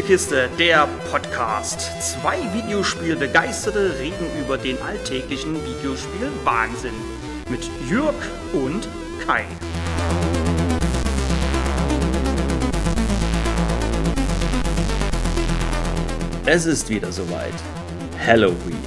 Spielekiste, der Podcast. Zwei Videospielbegeisterte reden über den alltäglichen Videospiel-Wahnsinn. Mit Jürg und Kai. Es ist wieder soweit. Halloween.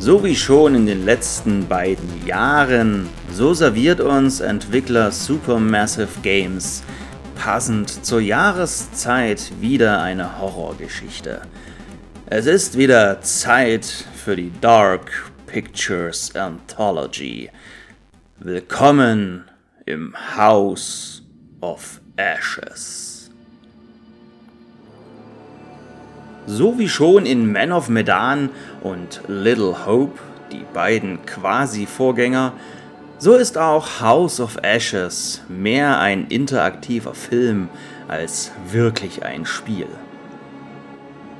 So wie schon in den letzten beiden Jahren, so serviert uns Entwickler Supermassive Games passend zur Jahreszeit wieder eine Horrorgeschichte. Es ist wieder Zeit für die Dark Pictures Anthology. Willkommen im House of Ashes. So wie schon in Man of Medan und Little Hope, die beiden Quasi-Vorgänger, so ist auch House of Ashes mehr ein interaktiver Film als wirklich ein Spiel.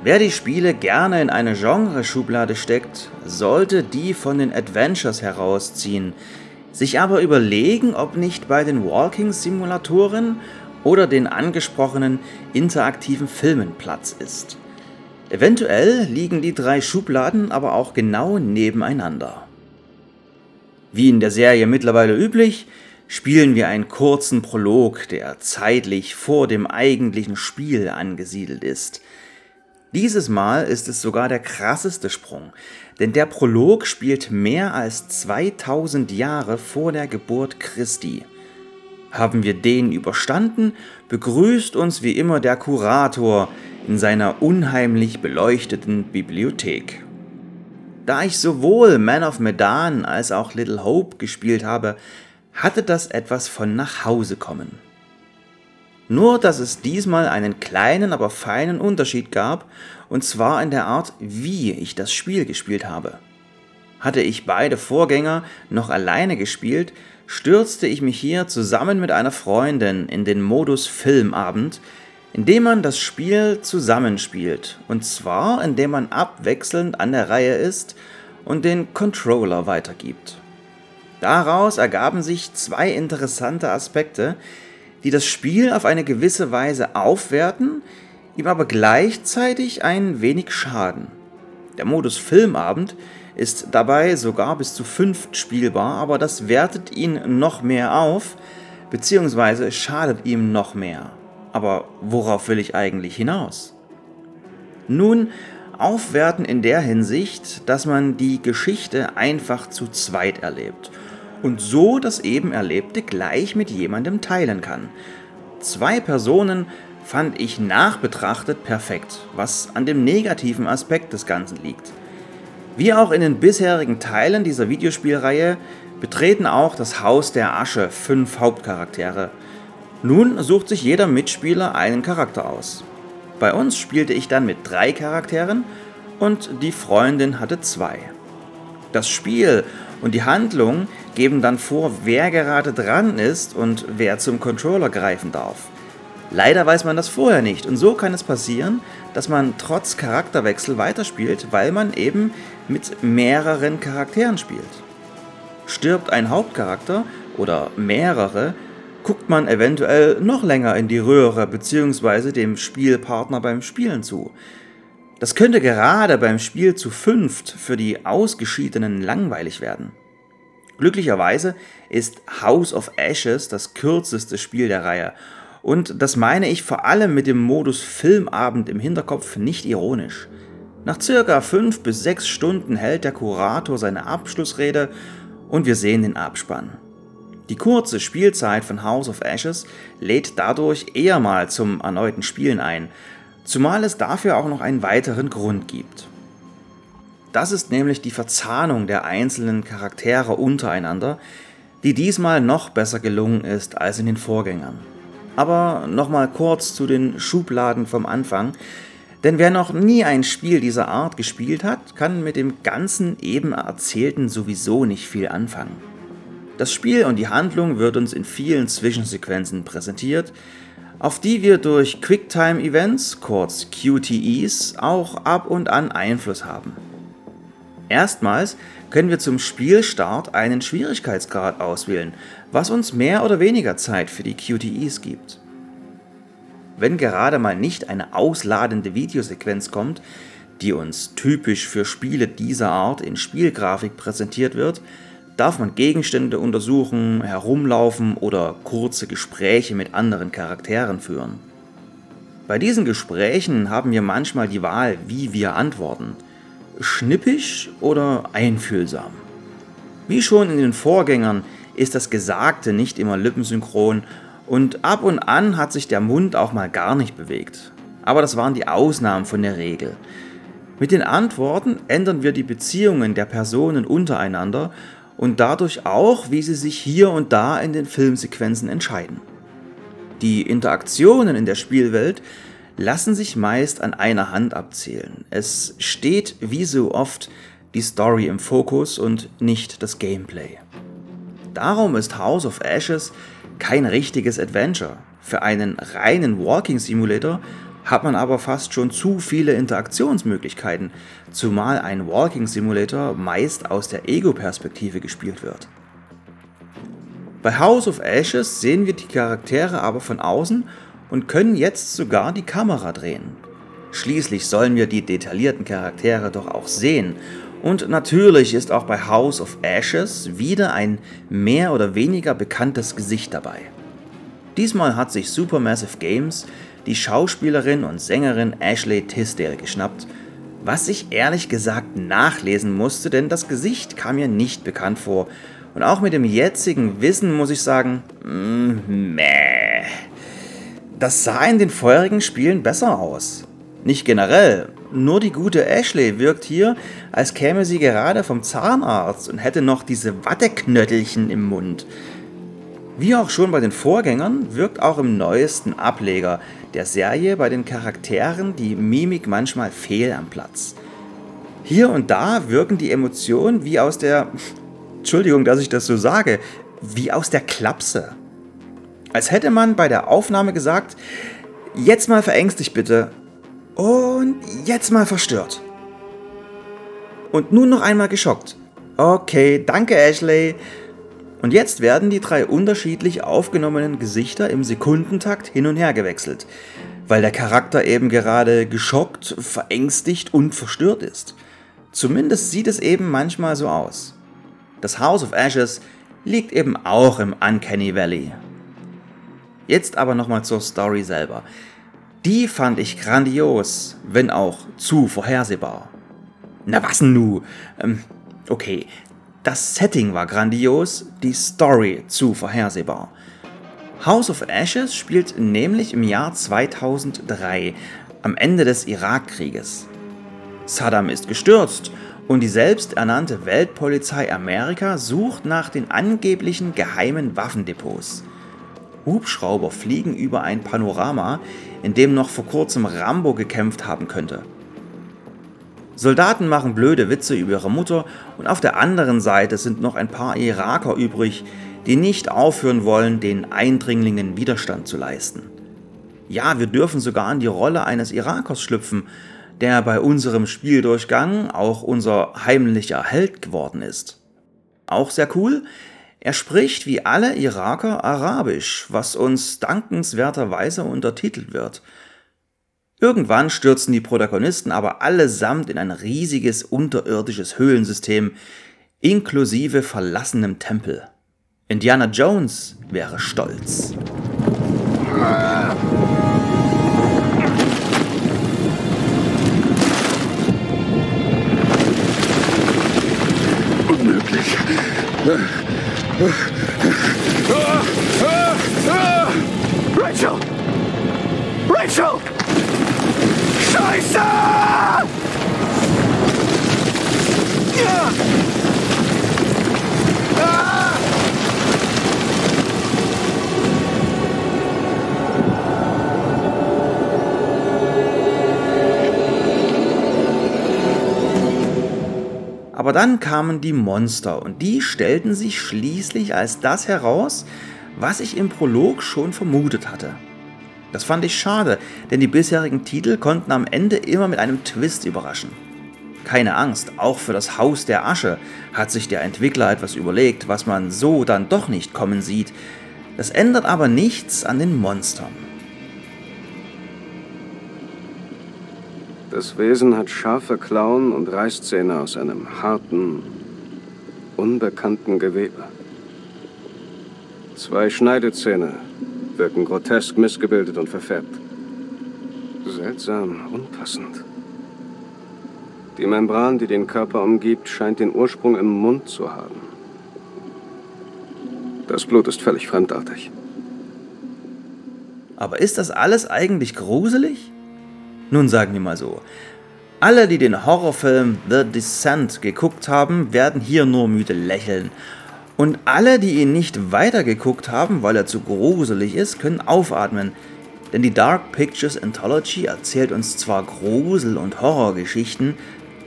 Wer die Spiele gerne in eine Genreschublade steckt, sollte die von den Adventures herausziehen, sich aber überlegen, ob nicht bei den Walking-Simulatoren oder den angesprochenen interaktiven Filmen Platz ist. Eventuell liegen die drei Schubladen aber auch genau nebeneinander. Wie in der Serie mittlerweile üblich, spielen wir einen kurzen Prolog, der zeitlich vor dem eigentlichen Spiel angesiedelt ist. Dieses Mal ist es sogar der krasseste Sprung, denn der Prolog spielt mehr als 2000 Jahre vor der Geburt Christi. Haben wir den überstanden, begrüßt uns wie immer der Kurator in seiner unheimlich beleuchteten Bibliothek. Da ich sowohl Man of Medan als auch Little Hope gespielt habe, hatte das etwas von nach Hause kommen. Nur dass es diesmal einen kleinen, aber feinen Unterschied gab, und zwar in der Art, wie ich das Spiel gespielt habe. Hatte ich beide Vorgänger noch alleine gespielt, stürzte ich mich hier zusammen mit einer Freundin in den Modus Filmabend, indem man das Spiel zusammenspielt. Und zwar indem man abwechselnd an der Reihe ist und den Controller weitergibt. Daraus ergaben sich zwei interessante Aspekte, die das Spiel auf eine gewisse Weise aufwerten, ihm aber gleichzeitig ein wenig schaden. Der Modus Filmabend ist dabei sogar bis zu fünf spielbar, aber das wertet ihn noch mehr auf, beziehungsweise schadet ihm noch mehr. Aber worauf will ich eigentlich hinaus? Nun, aufwerten in der Hinsicht, dass man die Geschichte einfach zu zweit erlebt und so das eben Erlebte gleich mit jemandem teilen kann. Zwei Personen fand ich nachbetrachtet perfekt, was an dem negativen Aspekt des Ganzen liegt. Wie auch in den bisherigen Teilen dieser Videospielreihe betreten auch das Haus der Asche fünf Hauptcharaktere – nun sucht sich jeder Mitspieler einen Charakter aus. Bei uns spielte ich dann mit drei Charakteren und die Freundin hatte zwei. Das Spiel und die Handlung geben dann vor, wer gerade dran ist und wer zum Controller greifen darf. Leider weiß man das vorher nicht und so kann es passieren, dass man trotz Charakterwechsel weiterspielt, weil man eben mit mehreren Charakteren spielt. Stirbt ein Hauptcharakter oder mehrere, guckt man eventuell noch länger in die Röhre bzw. dem Spielpartner beim Spielen zu. Das könnte gerade beim Spiel zu fünft für die Ausgeschiedenen langweilig werden. Glücklicherweise ist House of Ashes das kürzeste Spiel der Reihe und das meine ich vor allem mit dem Modus Filmabend im Hinterkopf nicht ironisch. Nach circa 5 bis 6 Stunden hält der Kurator seine Abschlussrede und wir sehen den Abspann. Die kurze Spielzeit von House of Ashes lädt dadurch eher mal zum erneuten Spielen ein, zumal es dafür auch noch einen weiteren Grund gibt. Das ist nämlich die Verzahnung der einzelnen Charaktere untereinander, die diesmal noch besser gelungen ist als in den Vorgängern. Aber nochmal kurz zu den Schubladen vom Anfang, denn wer noch nie ein Spiel dieser Art gespielt hat, kann mit dem ganzen eben Erzählten sowieso nicht viel anfangen. Das Spiel und die Handlung wird uns in vielen Zwischensequenzen präsentiert, auf die wir durch Quicktime-Events, kurz QTEs, auch ab und an Einfluss haben. Erstmals können wir zum Spielstart einen Schwierigkeitsgrad auswählen, was uns mehr oder weniger Zeit für die QTEs gibt. wenn gerade mal nicht eine ausladende Videosequenz kommt, die uns typisch für Spiele dieser Art in Spielgrafik präsentiert wird, darf man Gegenstände untersuchen, herumlaufen oder kurze Gespräche mit anderen Charakteren führen. Bei diesen Gesprächen haben wir manchmal die Wahl, wie wir antworten. Schnippisch oder einfühlsam. Wie schon in den Vorgängern ist das Gesagte nicht immer lippensynchron und ab und an hat sich der Mund auch mal gar nicht bewegt. Aber das waren die Ausnahmen von der Regel. Mit den Antworten ändern wir die Beziehungen der Personen untereinander und dadurch auch, wie sie sich hier und da in den Filmsequenzen entscheiden. Die Interaktionen in der Spielwelt lassen sich meist an einer Hand abzählen. Es steht wie so oft die Story im Fokus und nicht das Gameplay. Darum ist House of Ashes kein richtiges Adventure. Für einen reinen Walking Simulator hat man aber fast schon zu viele Interaktionsmöglichkeiten, zumal ein Walking Simulator meist aus der Ego-Perspektive gespielt wird. Bei House of Ashes sehen wir die Charaktere aber von außen und können jetzt sogar die Kamera drehen. Schließlich sollen wir die detaillierten Charaktere doch auch sehen. Und natürlich ist auch bei House of Ashes wieder ein mehr oder weniger bekanntes Gesicht dabei. Diesmal hat sich Supermassive Games die Schauspielerin und Sängerin Ashley Tisdale geschnappt, was ich ehrlich gesagt nachlesen musste, denn das Gesicht kam mir nicht bekannt vor. Und auch mit dem jetzigen Wissen muss ich sagen, mm, meh. Das sah in den vorherigen Spielen besser aus. Nicht generell, nur die gute Ashley wirkt hier, als käme sie gerade vom Zahnarzt und hätte noch diese Watteknöttelchen im Mund. Wie auch schon bei den Vorgängern wirkt auch im neuesten Ableger der Serie bei den Charakteren die Mimik manchmal fehl am Platz. Hier und da wirken die Emotionen wie aus der, Entschuldigung, dass ich das so sage, wie aus der Klapse. Als hätte man bei der Aufnahme gesagt, jetzt mal verängstigt bitte und jetzt mal verstört. Und nun noch einmal geschockt. Okay, danke Ashley. Und jetzt werden die drei unterschiedlich aufgenommenen Gesichter im Sekundentakt hin und her gewechselt, weil der Charakter eben gerade geschockt, verängstigt und verstört ist. Zumindest sieht es eben manchmal so aus. Das House of Ashes liegt eben auch im Uncanny Valley. Jetzt aber nochmal zur Story selber. Die fand ich grandios, wenn auch zu vorhersehbar. Na was nu? Ähm, okay, das Setting war grandios, die Story zu vorhersehbar. House of Ashes spielt nämlich im Jahr 2003, am Ende des Irakkrieges. Saddam ist gestürzt und die selbsternannte Weltpolizei Amerika sucht nach den angeblichen geheimen Waffendepots. Hubschrauber fliegen über ein Panorama, in dem noch vor kurzem Rambo gekämpft haben könnte. Soldaten machen blöde Witze über ihre Mutter und auf der anderen Seite sind noch ein paar Iraker übrig, die nicht aufhören wollen, den Eindringlingen Widerstand zu leisten. Ja, wir dürfen sogar in die Rolle eines Irakers schlüpfen, der bei unserem Spieldurchgang auch unser heimlicher Held geworden ist. Auch sehr cool, er spricht wie alle Iraker Arabisch, was uns dankenswerterweise untertitelt wird – Irgendwann stürzen die Protagonisten aber allesamt in ein riesiges unterirdisches Höhlensystem, inklusive verlassenem Tempel. Indiana Jones wäre stolz. Unmöglich. Rachel! Rachel! Scheiße! Ja! Aber dann kamen die Monster und die stellten sich schließlich als das heraus, was ich im Prolog schon vermutet hatte. Das fand ich schade, denn die bisherigen Titel konnten am Ende immer mit einem Twist überraschen. Keine Angst, auch für das Haus der Asche hat sich der Entwickler etwas überlegt, was man so dann doch nicht kommen sieht. Das ändert aber nichts an den Monstern. Das Wesen hat scharfe Klauen und Reißzähne aus einem harten, unbekannten Gewebe. Zwei Schneidezähne wirken grotesk missgebildet und verfärbt. Seltsam, unpassend. Die Membran, die den Körper umgibt, scheint den Ursprung im Mund zu haben. Das Blut ist völlig fremdartig. Aber ist das alles eigentlich gruselig? Nun sagen wir mal so. Alle, die den Horrorfilm The Descent geguckt haben, werden hier nur müde lächeln. Und alle, die ihn nicht weitergeguckt haben, weil er zu gruselig ist, können aufatmen. Denn die Dark Pictures Anthology erzählt uns zwar Grusel- und Horrorgeschichten,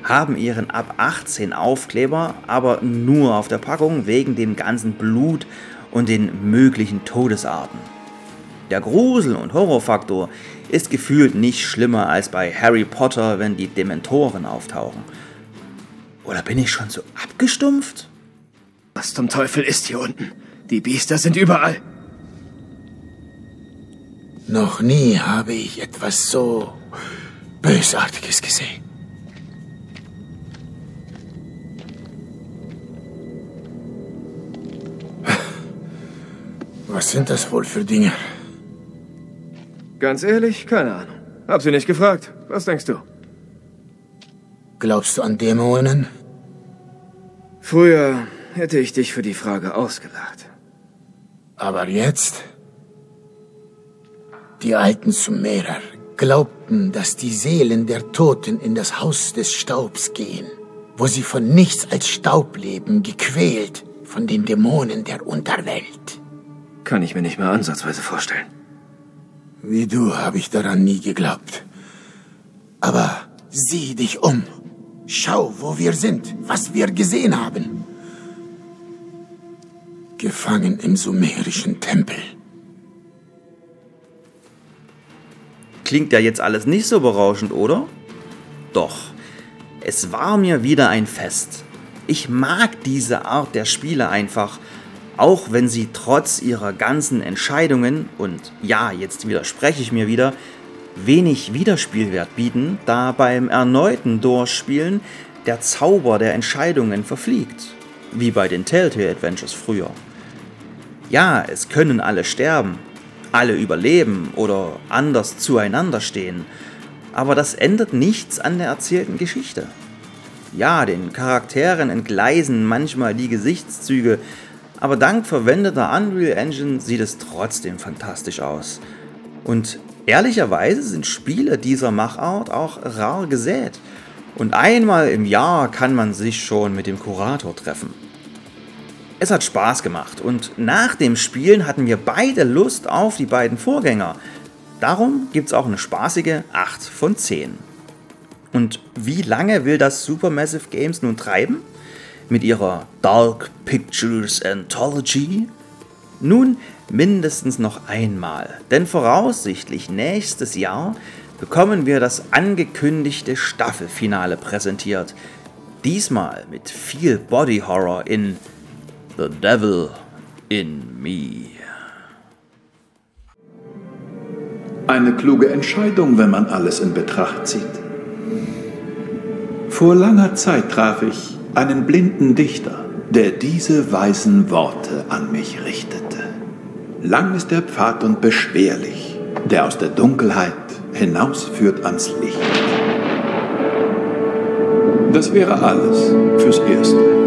haben ihren ab 18 Aufkleber aber nur auf der Packung wegen dem ganzen Blut und den möglichen Todesarten. Der Grusel- und Horrorfaktor ist gefühlt nicht schlimmer als bei Harry Potter, wenn die Dementoren auftauchen. Oder bin ich schon so abgestumpft? Was zum Teufel ist hier unten? Die Biester sind überall. Noch nie habe ich etwas so Bösartiges gesehen. Was sind das wohl für Dinge? Ganz ehrlich, keine Ahnung. Hab sie nicht gefragt. Was denkst du? Glaubst du an Dämonen? Früher hätte ich dich für die Frage ausgelacht. Aber jetzt? Die alten Sumerer glaubten, dass die Seelen der Toten in das Haus des Staubs gehen, wo sie von nichts als Staub leben, gequält von den Dämonen der Unterwelt. Kann ich mir nicht mehr ansatzweise vorstellen. Wie du habe ich daran nie geglaubt. Aber sieh dich um. Schau, wo wir sind, was wir gesehen haben. Gefangen im sumerischen Tempel. Klingt ja jetzt alles nicht so berauschend, oder? Doch, es war mir wieder ein Fest. Ich mag diese Art der Spiele einfach, auch wenn sie trotz ihrer ganzen Entscheidungen, und ja, jetzt widerspreche ich mir wieder, wenig Wiederspielwert bieten, da beim erneuten Durchspielen der Zauber der Entscheidungen verfliegt, wie bei den Telltale Adventures früher. Ja, es können alle sterben, alle überleben oder anders zueinander stehen, aber das ändert nichts an der erzählten Geschichte. Ja, den Charakteren entgleisen manchmal die Gesichtszüge, aber dank verwendeter Unreal Engine sieht es trotzdem fantastisch aus. Und ehrlicherweise sind Spiele dieser Machart auch rar gesät. Und einmal im Jahr kann man sich schon mit dem Kurator treffen. Es hat Spaß gemacht und nach dem Spielen hatten wir beide Lust auf die beiden Vorgänger. Darum gibt es auch eine spaßige 8 von 10. Und wie lange will das Supermassive Games nun treiben? Mit ihrer Dark Pictures Anthology? Nun mindestens noch einmal, denn voraussichtlich nächstes Jahr bekommen wir das angekündigte Staffelfinale präsentiert. Diesmal mit viel Body Horror in The Devil in Me. Eine kluge Entscheidung, wenn man alles in Betracht zieht. Vor langer Zeit traf ich einen blinden Dichter, der diese weisen Worte an mich richtete. Lang ist der Pfad und beschwerlich, der aus der Dunkelheit hinausführt ans Licht. Das wäre alles fürs Erste.